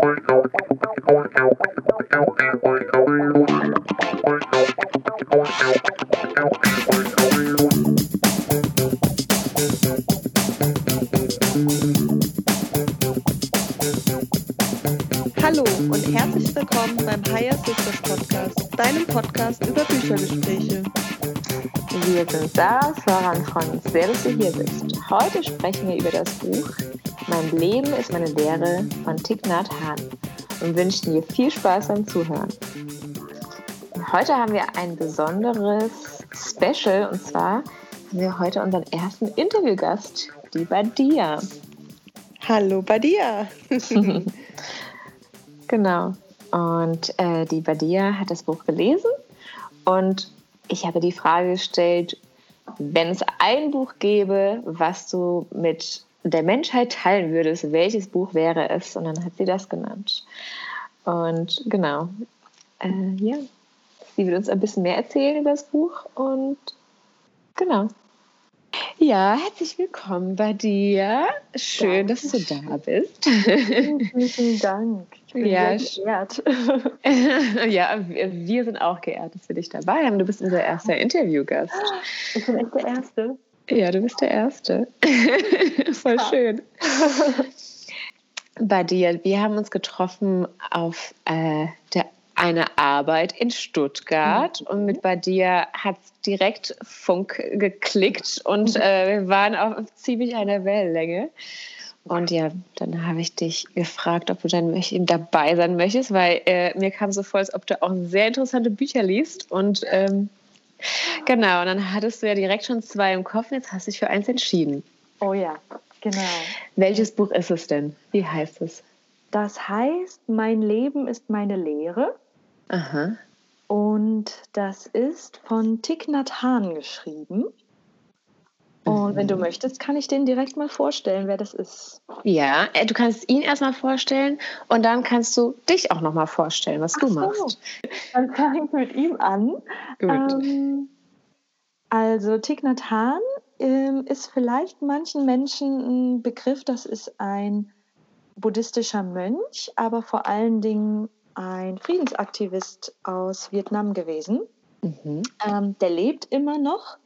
Hallo und herzlich willkommen beim Higher Sisters Podcast, deinem Podcast über Büchergespräche. Wir sind Sarah, Flora und uns sehr, dass du hier bist. Heute sprechen wir über das Buch Mein Leben ist meine Lehre von Thich Nhat Hanh und wünschen dir viel Spaß beim Zuhören. Heute haben wir ein besonderes Special und zwar haben wir heute unseren ersten Interviewgast, die Badia. Hallo Badia. genau. Und äh, die Badia hat das Buch gelesen und ich habe die Frage gestellt, wenn es ein Buch gäbe, was du mit der Menschheit teilen würdest, welches Buch wäre es? Und dann hat sie das genannt. Und genau, äh, ja, sie wird uns ein bisschen mehr erzählen über das Buch und genau. Ja, herzlich willkommen bei dir. Schön, dass du da bist. Vielen, vielen Dank. Ich bin Ja, geehrt. ja, wir wir sind auch geehrt, dass wir dich dabei haben. Du bist unser erster Interviewgast. Ich bin echt der Erste. Ja, du bist der Erste. Voll schön. Bei dir, wir haben uns getroffen auf äh, der, eine Arbeit in Stuttgart und mit bei dir hat direkt Funk geklickt und äh, wir waren auf ziemlich einer Wellenlänge. Und ja, dann habe ich dich gefragt, ob du dann dabei sein möchtest, weil äh, mir kam so vor, als ob du auch sehr interessante Bücher liest. Und ähm, genau, und dann hattest du ja direkt schon zwei im Kopf jetzt hast du dich für eins entschieden. Oh ja, genau. Welches Buch ist es denn? Wie heißt es? Das heißt, mein Leben ist meine Lehre. Aha. Und das ist von Thich Nhat Hanh geschrieben. Und wenn du Mhm. möchtest, kann ich den direkt mal vorstellen, wer das ist. Ja, äh, du kannst ihn erstmal vorstellen und dann kannst du dich auch nochmal vorstellen, was du Ach so. machst. Dann fange ich mit ihm an. Gut. Ähm, also Thich Nhat Hanh ähm, ist vielleicht manchen Menschen ein Begriff. Das ist ein buddhistischer Mönch, aber vor allen Dingen ein Friedensaktivist aus Vietnam gewesen. Mhm. Ähm, der lebt immer noch,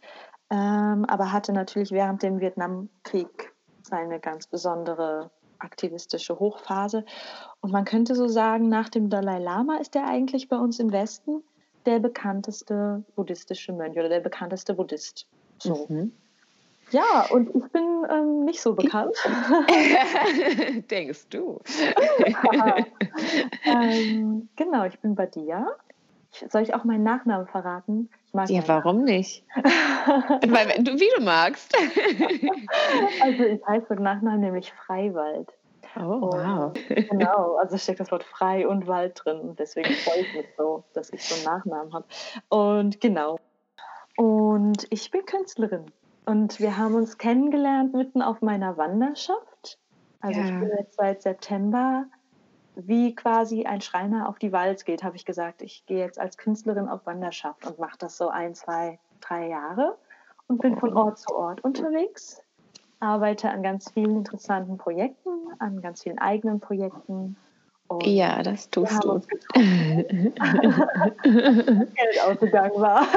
ähm, aber hatte natürlich während dem Vietnamkrieg seine ganz besondere aktivistische Hochphase. Und man könnte so sagen, nach dem Dalai Lama ist er eigentlich bei uns im Westen der bekannteste buddhistische Mönch oder der bekannteste Buddhist. So. Mhm. Ja, und ich bin ähm, nicht so bekannt. Denkst du? ähm, genau, ich bin Badia. Soll ich auch meinen Nachnamen verraten? Ich mag Ja, warum nicht? Weil, wenn du, wie du magst. Also ich heiße mit Nachnamen nämlich Freiwald. Oh, wow. Genau, also steckt das Wort frei und Wald drin. Und deswegen freue ich mich so, dass ich so einen Nachnamen habe. Und genau. Und ich bin Künstlerin. Und wir haben uns kennengelernt mitten auf meiner Wanderschaft. Also ich Ja. bin jetzt seit September, wie quasi ein Schreiner auf die Walz geht, habe ich gesagt, ich gehe jetzt als Künstlerin auf Wanderschaft und mache das so ein, zwei, drei Jahre und bin von Ort zu Ort unterwegs arbeite an ganz vielen interessanten Projekten, an ganz vielen eigenen Projekten. Ja, das tust du. Geld ausgegangen war.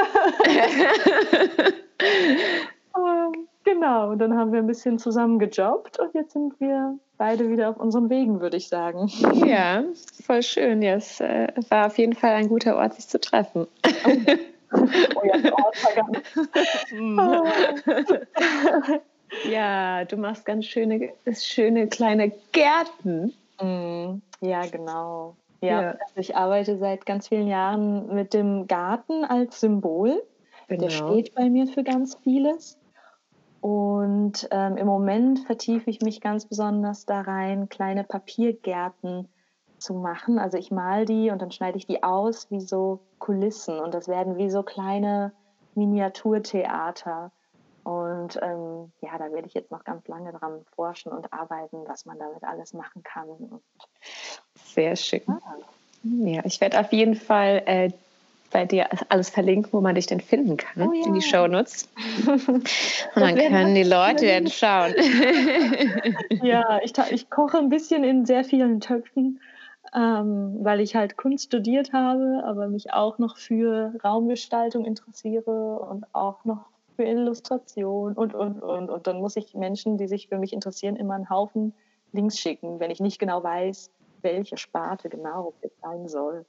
Ähm, genau, und dann haben wir ein bisschen zusammen gejobbt und jetzt sind wir beide wieder auf unseren Wegen, würde ich sagen. ja, voll schön. Ja, es äh, war auf jeden Fall ein guter Ort, sich zu treffen. Oh ja, der Ort war ganz- Ja, du machst ganz schöne, schöne kleine Gärten. Mm, Ja, genau. Ja, Ja. Also ich arbeite seit ganz vielen Jahren mit dem Garten als Symbol. Der Genau. steht bei mir für ganz vieles. Und ähm, im Moment vertiefe ich mich ganz besonders da rein, kleine Papiergärten zu machen. Also ich mal die und dann schneide ich die aus wie so Kulissen und das werden wie so kleine Miniaturtheater. Und ähm, ja, da werde ich jetzt noch ganz lange dran forschen und arbeiten, was man damit alles machen kann. Und, Sehr schön. ah, Ja, ich werde auf jeden Fall äh, bei dir alles verlinken, wo man dich denn finden kann Oh in die ja. Shownotes. Und dann können die Leute dann schauen. ja, ich, ich koche ein bisschen in sehr vielen Töpfen. ähm, weil ich halt Kunst studiert habe, aber mich auch noch für Raumgestaltung interessiere und auch noch für Illustration und, und, und. Und dann muss ich Menschen, die sich für mich interessieren, immer einen Haufen Links schicken, wenn ich nicht genau weiß, welche Sparte genau es sein soll.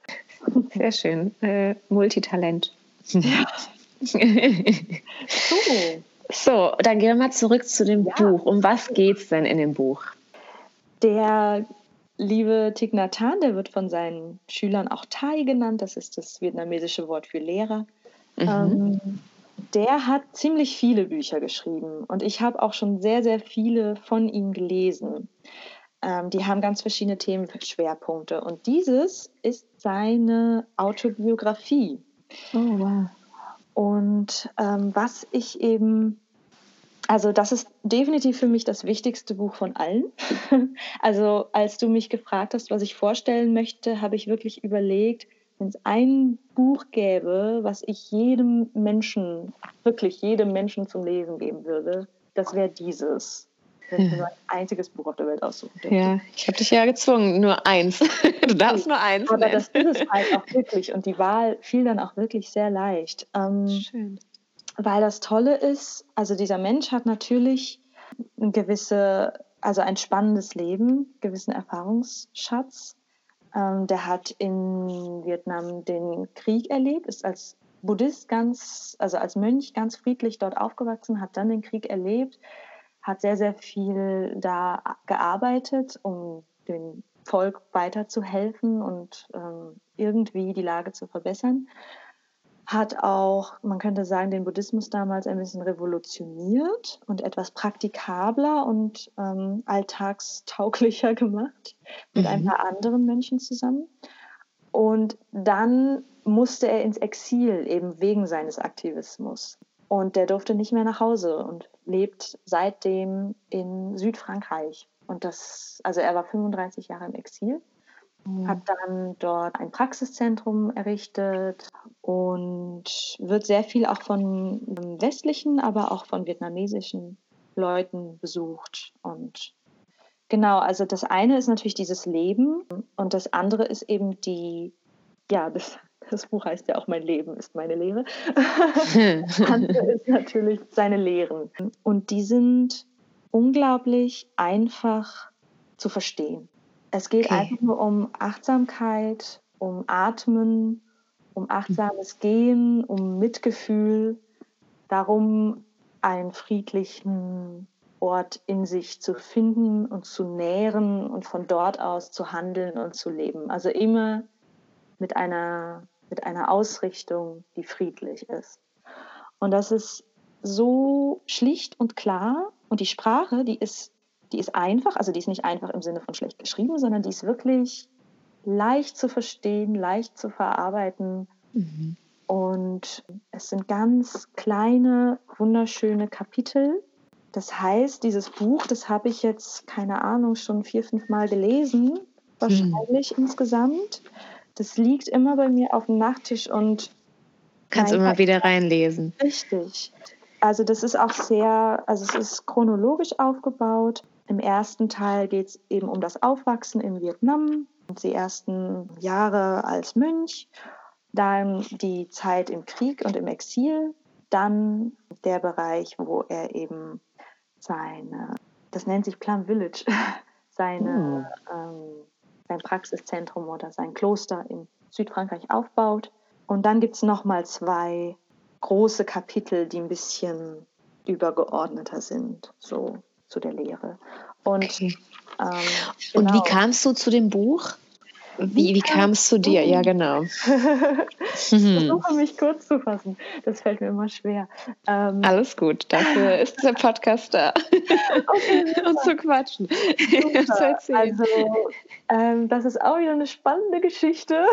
Sehr schön. Äh, Multitalent. Ja. so. so, dann gehen wir mal zurück zu dem ja. Buch. Um was geht es denn in dem Buch? Der liebe Thich Nhat Hanh, der wird von seinen Schülern auch Thai genannt. Das ist das vietnamesische Wort für Lehrer. Mhm. Ähm, der hat ziemlich viele Bücher geschrieben und ich habe auch schon sehr, sehr viele von ihm gelesen. Ähm, die haben ganz verschiedene Themenschwerpunkte und dieses ist seine Autobiografie. Oh, wow. Und ähm, was ich eben, also das ist definitiv für mich das wichtigste Buch von allen. also als du mich gefragt hast, was ich vorstellen möchte, habe ich wirklich überlegt, wenn es ein Buch gäbe, was ich jedem Menschen, wirklich jedem Menschen zum Lesen geben würde, das wäre dieses. Wenn ich nur ein einziges Buch auf der Welt aussuchen dürfte. Ja, ich habe dich ja gezwungen, nur eins. Du darfst nur eins. Aber nennen. das ist es halt auch wirklich. Und die Wahl fiel dann auch wirklich sehr leicht. Ähm, Schön. Weil das Tolle ist, also dieser Mensch hat natürlich ein gewisse, also ein spannendes Leben, gewissen Erfahrungsschatz. Ähm, der hat in Vietnam den Krieg erlebt, ist als Buddhist ganz, also als Mönch ganz friedlich dort aufgewachsen, hat dann den Krieg erlebt, hat sehr, sehr viel da gearbeitet, um dem Volk weiterzuhelfen und ähm, irgendwie die Lage zu verbessern hat auch, man könnte sagen, den Buddhismus damals ein bisschen revolutioniert und etwas praktikabler und ähm, alltagstauglicher gemacht mit mhm. ein paar anderen Menschen zusammen. Und dann musste er ins Exil, eben wegen seines Aktivismus. Und der durfte nicht mehr nach Hause und lebt seitdem in Südfrankreich. Und das, also er war 35 Jahre im Exil Mhm. Hat dann dort ein Praxiszentrum errichtet und wird sehr viel auch von westlichen, aber auch von vietnamesischen Leuten besucht. Und genau, also das eine ist natürlich dieses Leben und das andere ist eben die, ja, das, das Buch heißt ja auch Mein Leben ist meine Lehre. das andere ist natürlich seine Lehren. Und die sind unglaublich einfach zu verstehen. Es geht okay. einfach nur um Achtsamkeit, um Atmen, um achtsames Gehen, um Mitgefühl, darum, einen friedlichen Ort in sich zu finden und zu nähren und von dort aus zu handeln und zu leben. Also immer mit einer, mit einer Ausrichtung, die friedlich ist. Und das ist so schlicht und klar. Und die Sprache, die ist die ist einfach, also die ist nicht einfach im Sinne von schlecht geschrieben, sondern die ist wirklich leicht zu verstehen, leicht zu verarbeiten. Mhm. Und es sind ganz kleine, wunderschöne Kapitel. Das heißt, dieses Buch, das habe ich jetzt, keine Ahnung, schon vier, fünf Mal gelesen, wahrscheinlich mhm. insgesamt. Das liegt immer bei mir auf dem Nachttisch und kannst immer wieder reinlesen. Richtig. Also das ist auch sehr, also es ist chronologisch aufgebaut. Im ersten Teil geht es eben um das Aufwachsen in Vietnam, die ersten Jahre als Mönch, dann die Zeit im Krieg und im Exil, dann der Bereich, wo er eben seine, das nennt sich Plum Village, seine, mhm. ähm, sein Praxiszentrum oder sein Kloster in Südfrankreich aufbaut. Und dann gibt es nochmal zwei große Kapitel, die ein bisschen übergeordneter sind. So zu der Lehre. Und, okay. ähm, genau. und wie genau. kamst du zu dem Buch? Wie, wie kam es zu dir? Ja, genau. ich versuche mich kurz zu fassen. Das fällt mir immer schwer. Ähm, Alles gut. Dafür ist der Podcast da. Okay, und zu quatschen. also, ähm, das ist auch wieder eine spannende Geschichte.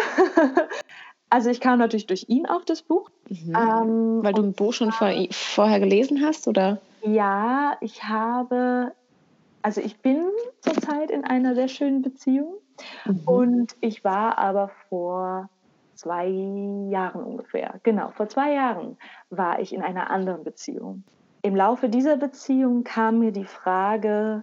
Also ich kam natürlich durch ihn auf das Buch. Mhm. Ähm, Weil du ein Buch schon vor, vorher gelesen hast, oder? Ja, ich habe, also ich bin zurzeit in einer sehr schönen Beziehung mhm. und ich war aber vor zwei Jahren ungefähr, genau, vor zwei Jahren war ich in einer anderen Beziehung. Im Laufe dieser Beziehung kam mir die Frage,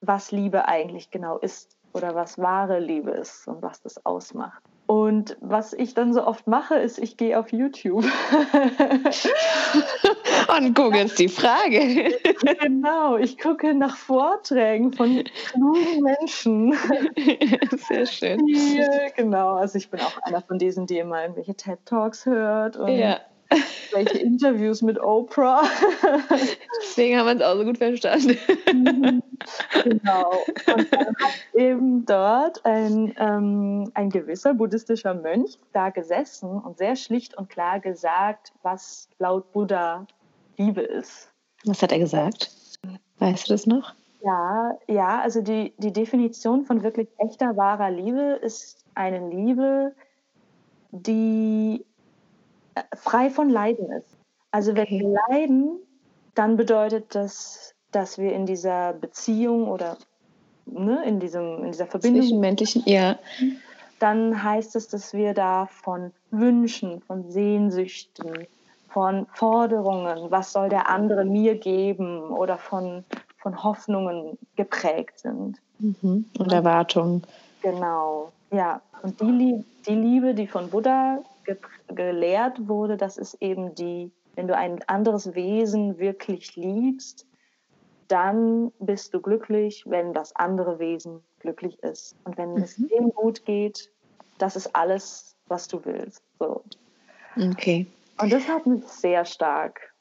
was Liebe eigentlich genau ist. oder was wahre Liebe ist und was das ausmacht. Und was ich dann so oft mache, ist, ich gehe auf YouTube. Und gucke jetzt die Frage. Genau, ich gucke nach Vorträgen von klugen Menschen. Sehr schön. Die, genau, also ich bin auch einer von diesen, die immer irgendwelche TED Talks hört und ja. Welche Interviews mit Oprah. Deswegen haben wir uns auch so gut verstanden. genau. Und dann hat eben dort ein, ähm, ein gewisser buddhistischer Mönch da gesessen und sehr schlicht und klar gesagt, was laut Buddha Liebe ist. Was hat er gesagt? Weißt du das noch? Ja, ja, also die, die Definition von wirklich echter, wahrer Liebe ist eine Liebe, die frei von Leiden ist. Also wenn okay. wir leiden, dann bedeutet das, dass wir in dieser Beziehung oder ne, in, diesem, in dieser Verbindung. Zwischenmenschlichen, ja. Dann heißt es, dass wir da von Wünschen, von Sehnsüchten, von Forderungen, was soll der andere mir geben oder von, von Hoffnungen geprägt sind. Mhm. Und Erwartungen. Genau, ja. Und die, die Liebe, die von Buddha ge gelehrt wurde, das ist eben die, wenn du ein anderes Wesen wirklich liebst, dann bist du glücklich, wenn das andere Wesen glücklich ist. Und wenn mhm. es dem gut geht, das ist alles, was du willst. So. Okay. Und das hat mich sehr stark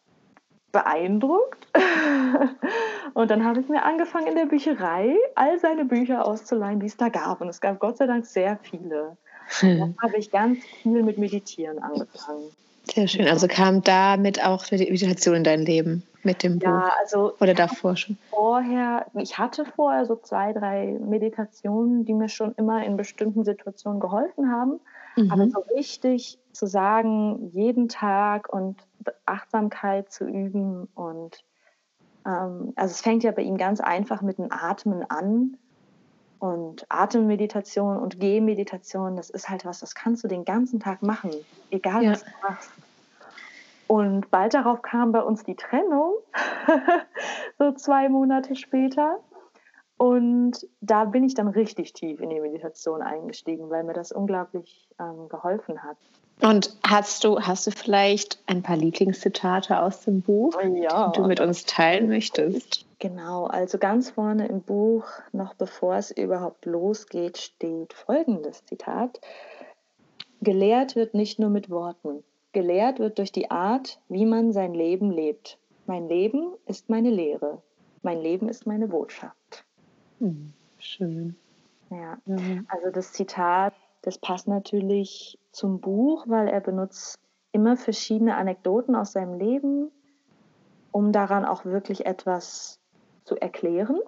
beeindruckt. und dann habe ich mir angefangen, in der Bücherei all seine Bücher auszuleihen, die es da gab. Und es gab Gott sei Dank sehr viele. Und dann habe ich ganz viel mit Meditieren angefangen. Sehr schön. Also kam damit auch Meditation in dein Leben mit dem Buch? Ja, also oder davor schon? Vorher, ich hatte vorher so zwei, drei Meditationen, die mir schon immer in bestimmten Situationen geholfen haben. Mhm. Aber so richtig zu sagen, jeden Tag und Achtsamkeit zu üben und ähm, also es fängt ja bei ihm ganz einfach mit dem Atmen an. Und Atemmeditation und Gehmeditation, das ist halt was, das kannst du den ganzen Tag machen, egal ja. was du machst. Und bald darauf kam bei uns die Trennung, so zwei Monate später. Und da bin ich dann richtig tief in die Meditation eingestiegen, weil mir das unglaublich ähm, geholfen hat. Und hast du, hast du vielleicht ein paar Lieblingszitate aus dem Buch, ja. die du mit uns teilen möchtest? Genau, also ganz vorne im Buch, noch bevor es überhaupt losgeht, steht folgendes Zitat. Gelehrt wird nicht nur mit Worten, gelehrt wird durch die Art, wie man sein Leben lebt. Mein Leben ist meine Lehre, mein Leben ist meine Botschaft. Hm, schön. Ja, mhm. also das Zitat, das passt natürlich zum Buch, weil er benutzt immer verschiedene Anekdoten aus seinem Leben, um daran auch wirklich etwas zu erklären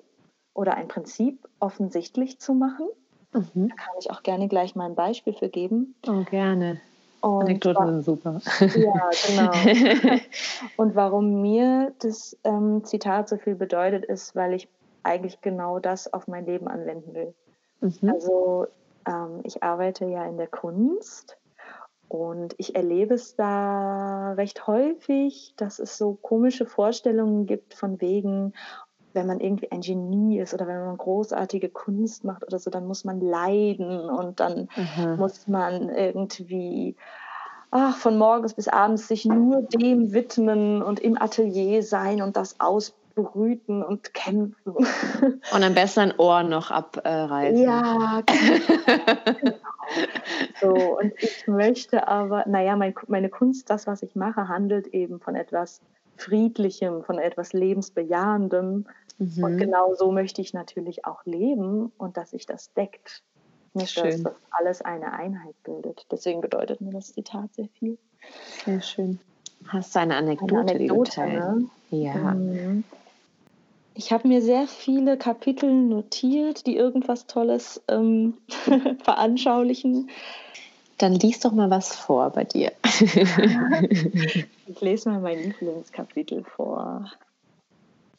oder ein Prinzip offensichtlich zu machen. Mhm. Da kann ich auch gerne gleich mal ein Beispiel für geben. Oh, gerne. Und Anekdoten sind super. Ja, genau. Und warum mir das ähm, Zitat so viel bedeutet, ist, weil ich eigentlich genau das auf mein Leben anwenden will. Mhm. Also ähm, ich arbeite ja in der Kunst und ich erlebe es da recht häufig, dass es so komische Vorstellungen gibt von wegen, wenn man irgendwie ein Genie ist oder wenn man großartige Kunst macht oder so, dann muss man leiden und dann mhm. muss man irgendwie ach, von morgens bis abends sich nur dem widmen und im Atelier sein und das ausprobieren brüten und kämpfen. Und am besten ein Ohr noch abreißen. Ja, genau. so, und ich möchte aber, naja, mein, meine Kunst, das, was ich mache, handelt eben von etwas Friedlichem, von etwas Lebensbejahendem. Mhm. Und genau so möchte ich natürlich auch leben und dass sich das deckt. Nicht, dass das alles eine Einheit bildet. Deswegen bedeutet mir das Zitat sehr viel. Sehr schön. Hast du eine Anekdote, eine Anekdote ne? Ja. Mhm. Ich habe mir sehr viele Kapitel notiert, die irgendwas Tolles ähm, veranschaulichen. Dann lies doch mal was vor bei dir. ich lese mal mein Lieblingskapitel vor.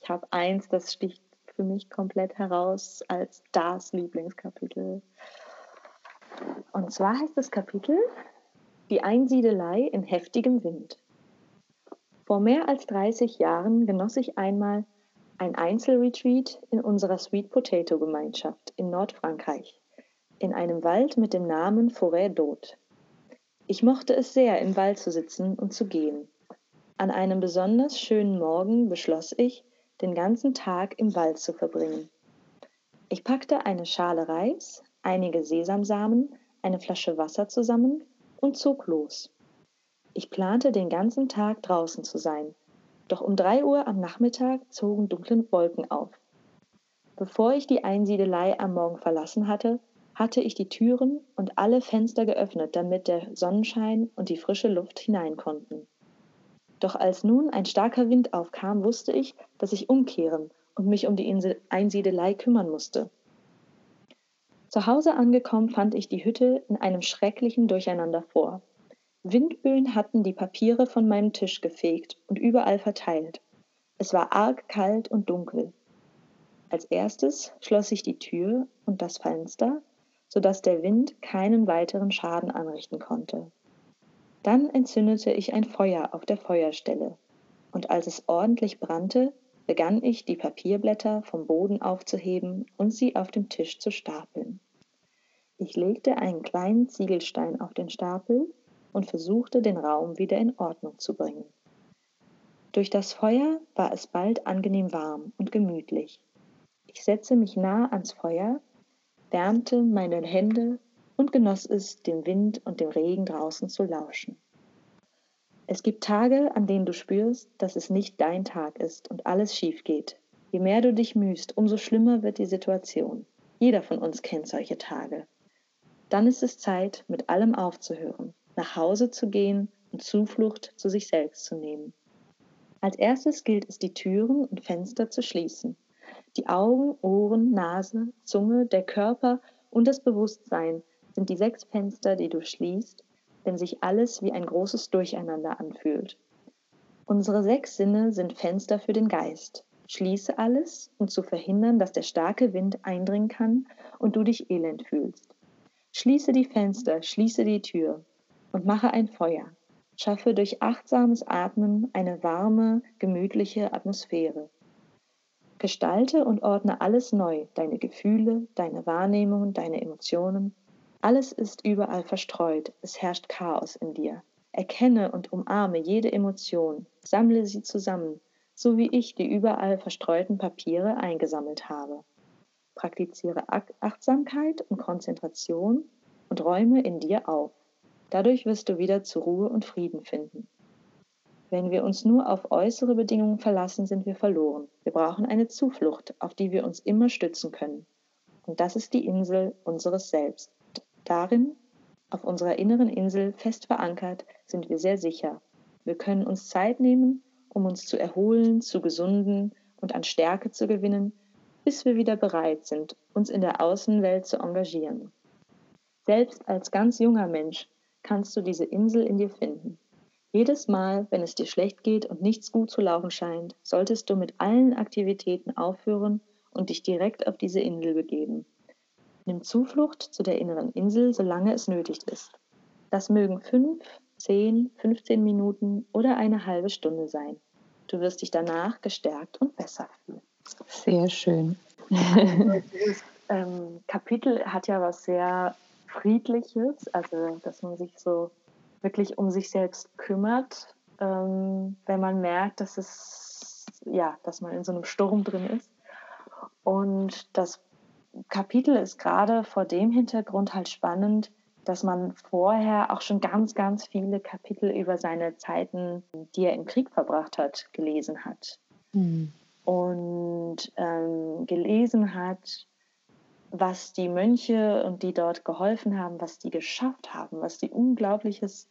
Ich habe eins, das sticht für mich komplett heraus als das Lieblingskapitel. Und zwar heißt das Kapitel Die Einsiedelei in heftigem Wind. Vor mehr als 30 Jahren genoss ich einmal Ein Einzelretreat in unserer Sweet Potato Gemeinschaft in Nordfrankreich, in einem Wald mit dem Namen Forêt d'Haute. Ich mochte es sehr, im Wald zu sitzen und zu gehen. An einem besonders schönen Morgen beschloss ich, den ganzen Tag im Wald zu verbringen. Ich packte eine Schale Reis, einige Sesamsamen, eine Flasche Wasser zusammen und zog los. Ich plante den ganzen Tag draußen zu sein, doch um drei Uhr am Nachmittag zogen dunkle Wolken auf. Bevor ich die Einsiedelei am Morgen verlassen hatte, hatte ich die Türen und alle Fenster geöffnet, damit der Sonnenschein und die frische Luft hinein konnten. Doch als nun ein starker Wind aufkam, wusste ich, dass ich umkehren und mich um die Insel Einsiedelei kümmern musste. Zu Hause angekommen fand ich die Hütte in einem schrecklichen Durcheinander vor. Windböen hatten die Papiere von meinem Tisch gefegt und überall verteilt. Es war arg kalt und dunkel. Als erstes schloss ich die Tür und das Fenster, so dass der Wind keinen weiteren Schaden anrichten konnte. Dann entzündete ich ein Feuer auf der Feuerstelle, und als es ordentlich brannte, begann ich, die Papierblätter vom Boden aufzuheben und sie auf dem Tisch zu stapeln. Ich legte einen kleinen Ziegelstein auf den Stapel und versuchte, den Raum wieder in Ordnung zu bringen. Durch das Feuer war es bald angenehm warm und gemütlich. Ich setzte mich nah ans Feuer, wärmte meine Hände und genoss es, dem Wind und dem Regen draußen zu lauschen. Es gibt Tage, an denen du spürst, dass es nicht dein Tag ist und alles schief geht. Je mehr du dich mühst, umso schlimmer wird die Situation. Jeder von uns kennt solche Tage. Dann ist es Zeit, mit allem aufzuhören, nach Hause zu gehen und Zuflucht zu sich selbst zu nehmen. Als erstes gilt es, die Türen und Fenster zu schließen. Die Augen, Ohren, Nase, Zunge, der Körper und das Bewusstsein sind die sechs Fenster, die du schließt, wenn sich alles wie ein großes Durcheinander anfühlt. Unsere sechs Sinne sind Fenster für den Geist. Schließe alles, um zu verhindern, dass der starke Wind eindringen kann und du dich elend fühlst. Schließe die Fenster, schließe die Tür und mache ein Feuer. Schaffe durch achtsames Atmen eine warme, gemütliche Atmosphäre. Gestalte und ordne alles neu, deine Gefühle, deine Wahrnehmungen, deine Emotionen. Alles ist überall verstreut, es herrscht Chaos in dir. Erkenne und umarme jede Emotion, sammle sie zusammen, so wie ich die überall verstreuten Papiere eingesammelt habe. Praktiziere Achtsamkeit und Konzentration und räume in dir auf. Dadurch wirst du wieder zur Ruhe und Frieden finden. Wenn wir uns nur auf äußere Bedingungen verlassen, sind wir verloren. Wir brauchen eine Zuflucht, auf die wir uns immer stützen können. Und das ist die Insel unseres Selbst. Darin, auf unserer inneren Insel fest verankert, sind wir sehr sicher. Wir können uns Zeit nehmen, um uns zu erholen, zu gesunden und an Stärke zu gewinnen, bis wir wieder bereit sind, uns in der Außenwelt zu engagieren. Selbst als ganz junger Mensch kannst du diese Insel in dir finden. Jedes Mal, wenn es dir schlecht geht und nichts gut zu laufen scheint, solltest du mit allen Aktivitäten aufhören und dich direkt auf diese Insel begeben. Nimm Zuflucht zu der inneren Insel, solange es nötig ist. Das mögen fünf, zehn, 15 Minuten oder eine halbe Stunde sein. Du wirst dich danach gestärkt und besser fühlen. Sehr schön. Dieses ähm, Kapitel hat ja was sehr Friedliches, also dass man sich so wirklich um sich selbst kümmert, ähm, wenn man merkt, dass es ja, dass man in so einem Sturm drin ist. Und das Kapitel ist gerade vor dem Hintergrund halt spannend, dass man vorher auch schon ganz, ganz viele Kapitel über seine Zeiten, die er im Krieg verbracht hat, gelesen hat. Mhm. Und ähm, gelesen hat, was die Mönche und die dort geholfen haben, was die geschafft haben, was die Unglaubliches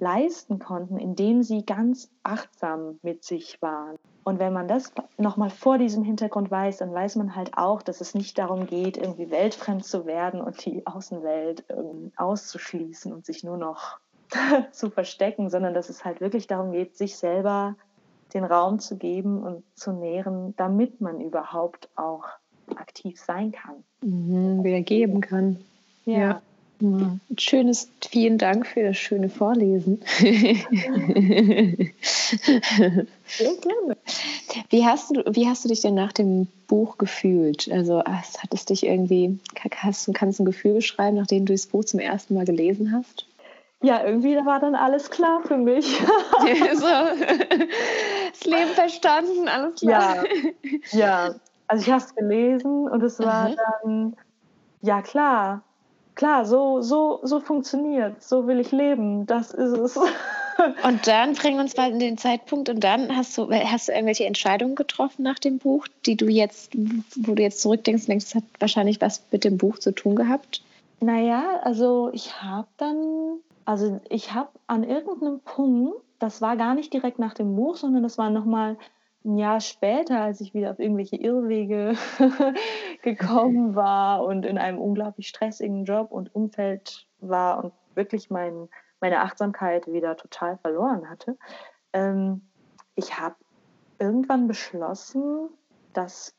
leisten konnten, indem sie ganz achtsam mit sich waren. Und wenn man das nochmal vor diesem Hintergrund weiß, dann weiß man halt auch, dass es nicht darum geht, irgendwie weltfremd zu werden und die Außenwelt auszuschließen und sich nur noch zu verstecken, sondern dass es halt wirklich darum geht, sich selber den Raum zu geben und zu nähren, damit man überhaupt auch aktiv sein kann. Mhm, wieder geben kann. Ja. ja. Ein schönes, vielen Dank für das schöne Vorlesen. Sehr gerne. Wie hast, du, wie hast du dich denn nach dem Buch gefühlt? Also hat es dich irgendwie, hast, kannst du ein Gefühl beschreiben, nachdem du das Buch zum ersten Mal gelesen hast? Ja, irgendwie war dann alles klar für mich. so, das Leben verstanden, alles klar. Ja, ja. Also ich habe es gelesen und es war mhm. dann, ja klar, klar, so, so, so funktioniert, so will ich leben, das ist es. Und dann bringen wir uns mal in den Zeitpunkt und dann hast du, hast du irgendwelche Entscheidungen getroffen nach dem Buch, die du jetzt, wo du jetzt zurückdenkst und denkst, das hat wahrscheinlich was mit dem Buch zu tun gehabt? Naja, also ich habe dann, also ich habe an irgendeinem Punkt, das war gar nicht direkt nach dem Buch, sondern das war nochmal ein Jahr später, als ich wieder auf irgendwelche Irrwege gekommen war und in einem unglaublich stressigen Job und Umfeld war und wirklich mein, meine Achtsamkeit wieder total verloren hatte, ähm, ich habe irgendwann beschlossen, dass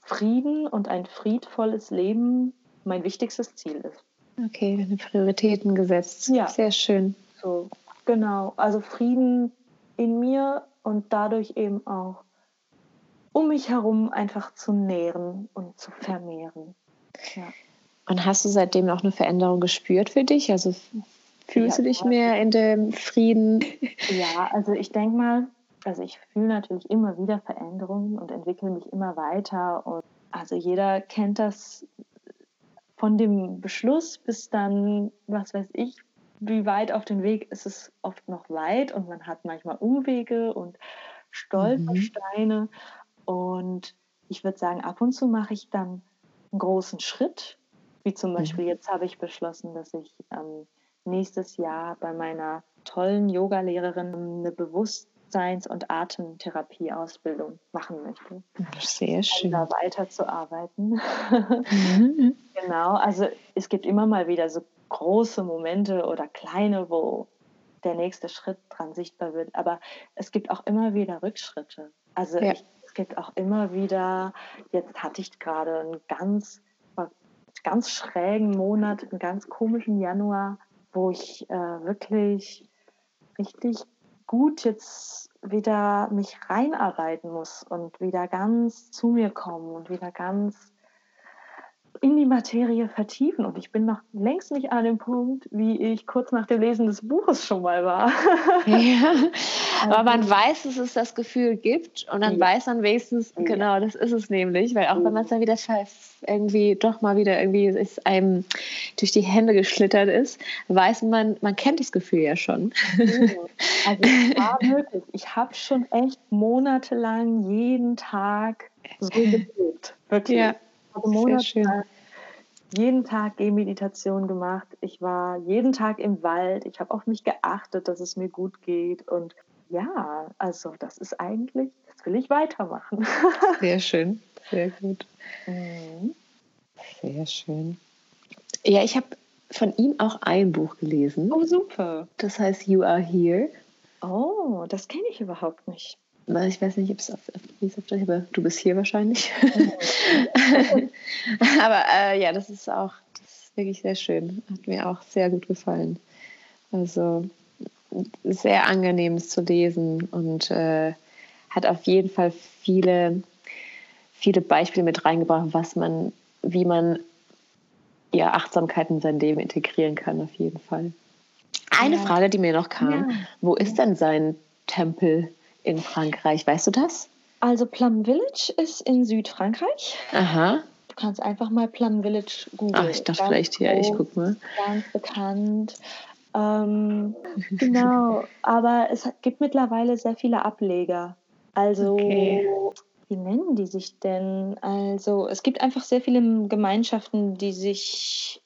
Frieden und ein friedvolles Leben mein wichtigstes Ziel ist. Okay, Prioritäten gesetzt. Ja. Sehr schön. So, genau. Also Frieden in mir und dadurch eben auch um mich herum einfach zu nähren und zu vermehren. Ja. Und hast du seitdem auch eine Veränderung gespürt für dich? Also fühlst ja, du dich mehr in dem Frieden? Ja, also ich denke mal, also ich fühle natürlich immer wieder Veränderungen und entwickle mich immer weiter. Und also jeder kennt das von dem Beschluss bis dann, was weiß ich, wie weit auf den Weg ist es oft noch weit und man hat manchmal Umwege und Stolpersteine. Mhm. Und ich würde sagen, ab und zu mache ich dann einen großen Schritt, wie zum Beispiel mhm. jetzt habe ich beschlossen, dass ich ähm, nächstes Jahr bei meiner tollen Yogalehrerin eine Bewusstseins- und Atemtherapie-Ausbildung machen möchte. Sehr schön. Um da weiterzuarbeiten. Mhm. genau, also es gibt immer mal wieder so große Momente oder kleine, wo der nächste Schritt dran sichtbar wird. Aber es gibt auch immer wieder Rückschritte. Also ja. ich, es gibt auch immer wieder, jetzt hatte ich gerade einen ganz, ganz schrägen Monat, einen ganz komischen Januar, wo ich äh, wirklich richtig gut jetzt wieder mich reinarbeiten muss und wieder ganz zu mir kommen und wieder ganz in die Materie vertiefen. Und ich bin noch längst nicht an dem Punkt, wie ich kurz nach dem Lesen des Buches schon mal war. ja, aber man also weiß, dass es das Gefühl gibt und dann ja. weiß man wenigstens, genau, das ist es nämlich, weil auch wenn man es dann wieder irgendwie doch mal wieder irgendwie ist einem durch die Hände geschlittert ist, weiß man, man kennt das Gefühl ja schon. Also es war möglich. Ich habe schon echt monatelang jeden Tag so gelebt. Wirklich. Ja habe Monate jeden Tag Gehmeditation gemacht. Ich war jeden Tag im Wald. Ich habe auf mich geachtet, dass es mir gut geht. Und ja, also das ist eigentlich, das will ich weitermachen. Sehr schön, sehr gut. Mhm. Sehr schön. Ja, ich habe von ihm auch ein Buch gelesen. Oh, super. Das heißt You Are Here. Oh, das kenne ich überhaupt nicht ich weiß nicht, ob es auf, auf Deutsch, aber du bist hier wahrscheinlich. aber äh, ja, das ist auch das ist wirklich sehr schön. Hat mir auch sehr gut gefallen. Also sehr angenehm es zu lesen und äh, hat auf jeden Fall viele, viele Beispiele mit reingebracht, was man, wie man ja, Achtsamkeit in sein Leben integrieren kann, auf jeden Fall. Eine ja. Frage, die mir noch kam: ja. Wo ist denn sein Tempel? In Frankreich. Weißt du das? Also Plum Village ist in Südfrankreich. Aha. Du kannst einfach mal Plum Village googeln. Ach, ich dachte ganz vielleicht hier, ich guck mal. Ganz bekannt. Ähm, genau, aber es gibt mittlerweile sehr viele Ableger. Also, okay. wie nennen die sich denn? Also, es gibt einfach sehr viele Gemeinschaften, die sich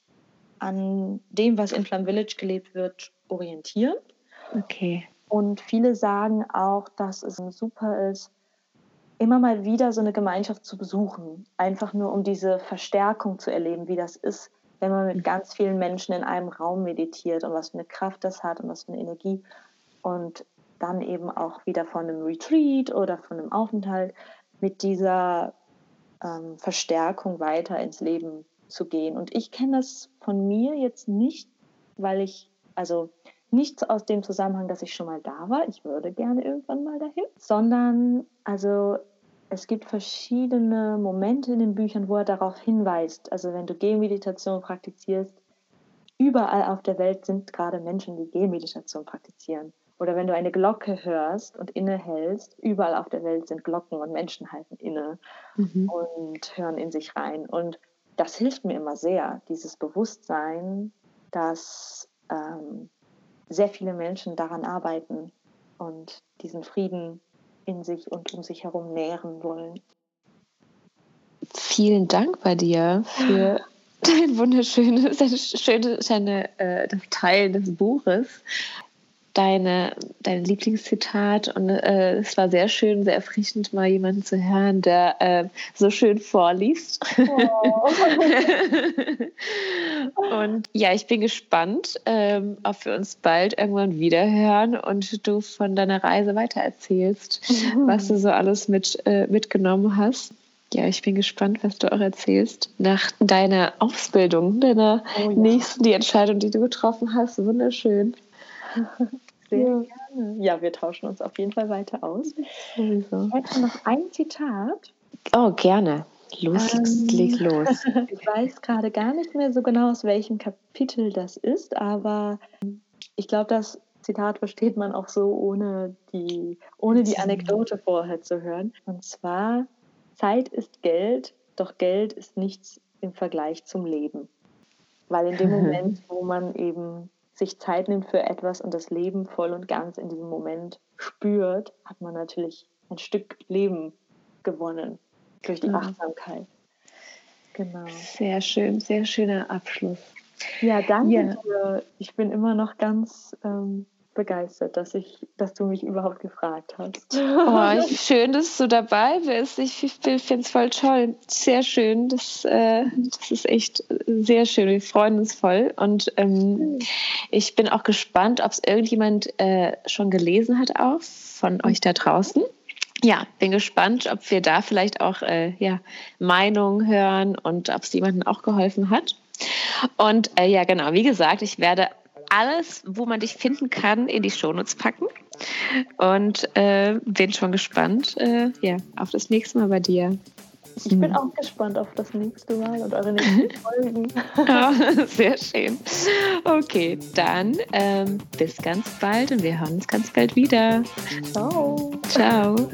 an dem, was in Plum Village gelebt wird, orientieren. Okay. Und viele sagen auch, dass es super ist, immer mal wieder so eine Gemeinschaft zu besuchen. Einfach nur, um diese Verstärkung zu erleben, wie das ist, wenn man mit mhm. ganz vielen Menschen in einem Raum meditiert und was für eine Kraft das hat und was für eine Energie. Und dann eben auch wieder von einem Retreat oder von einem Aufenthalt mit dieser ähm, Verstärkung weiter ins Leben zu gehen. Und ich kenne das von mir jetzt nicht, weil ich, also nicht aus dem Zusammenhang, dass ich schon mal da war, ich würde gerne irgendwann mal dahin, sondern also es gibt verschiedene Momente in den Büchern, wo er darauf hinweist. Also wenn du Gehmeditation praktizierst, überall auf der Welt sind gerade Menschen, die Gehmeditation praktizieren. Oder wenn du eine Glocke hörst und innehältst, überall auf der Welt sind Glocken und Menschen halten inne mhm. und hören in sich rein. Und das hilft mir immer sehr, dieses Bewusstsein, dass ähm, sehr viele Menschen daran arbeiten und diesen Frieden in sich und um sich herum nähren wollen. Vielen Dank bei dir für dein wunderschönes, deine schöne, deine, äh, Teilen des Buches deine, dein Lieblingszitat und äh, es war sehr schön, sehr erfrischend, mal jemanden zu hören, der äh, so schön vorliest. Oh. und ja, ich bin gespannt, ähm, ob wir uns bald irgendwann wieder hören und du von deiner Reise weitererzählst, mhm. was du so alles mit, äh, mitgenommen hast. Ja, ich bin gespannt, was du auch erzählst. Nach deiner Ausbildung, deiner oh, ja. nächsten, die Entscheidung, die du getroffen hast. Wunderschön. Sehr ja. gerne. Ja, wir tauschen uns auf jeden Fall weiter aus. Sowieso. Ich hätte noch ein Zitat. Oh, gerne. Los, ähm, leg los. ich weiß gerade gar nicht mehr so genau, aus welchem Kapitel das ist, aber ich glaube, das Zitat versteht man auch so, ohne die, ohne die Anekdote vorher zu hören. Und zwar, Zeit ist Geld, doch Geld ist nichts im Vergleich zum Leben. Weil in dem Moment, wo man eben sich Zeit nimmt für etwas und das Leben voll und ganz in diesem Moment spürt, hat man natürlich ein Stück Leben gewonnen durch die mhm. Achtsamkeit. Genau. Sehr schön, sehr schöner Abschluss. Ja, danke ja. dir. Ich bin immer noch ganz ähm, begeistert, dass ich, dass du mich überhaupt gefragt hast. Oh, schön, dass du dabei bist. Ich finde es voll toll. Sehr schön. Das, äh, das ist echt sehr schön. Wir freuen uns voll. Und ähm, ich bin auch gespannt, ob es irgendjemand äh, schon gelesen hat auch von euch da draußen. Ja, bin gespannt, ob wir da vielleicht auch äh, ja, Meinungen hören und ob es jemandem auch geholfen hat. Und äh, ja, genau, wie gesagt, ich werde alles, wo man dich finden kann, in die Shownotes packen. Und äh, bin schon gespannt äh, ja, auf das nächste Mal bei dir. Ich bin auch gespannt auf das nächste Mal und eure nächsten Folgen. ja, sehr schön. Okay, dann ähm, bis ganz bald und wir hören uns ganz bald wieder. Ciao. Ciao.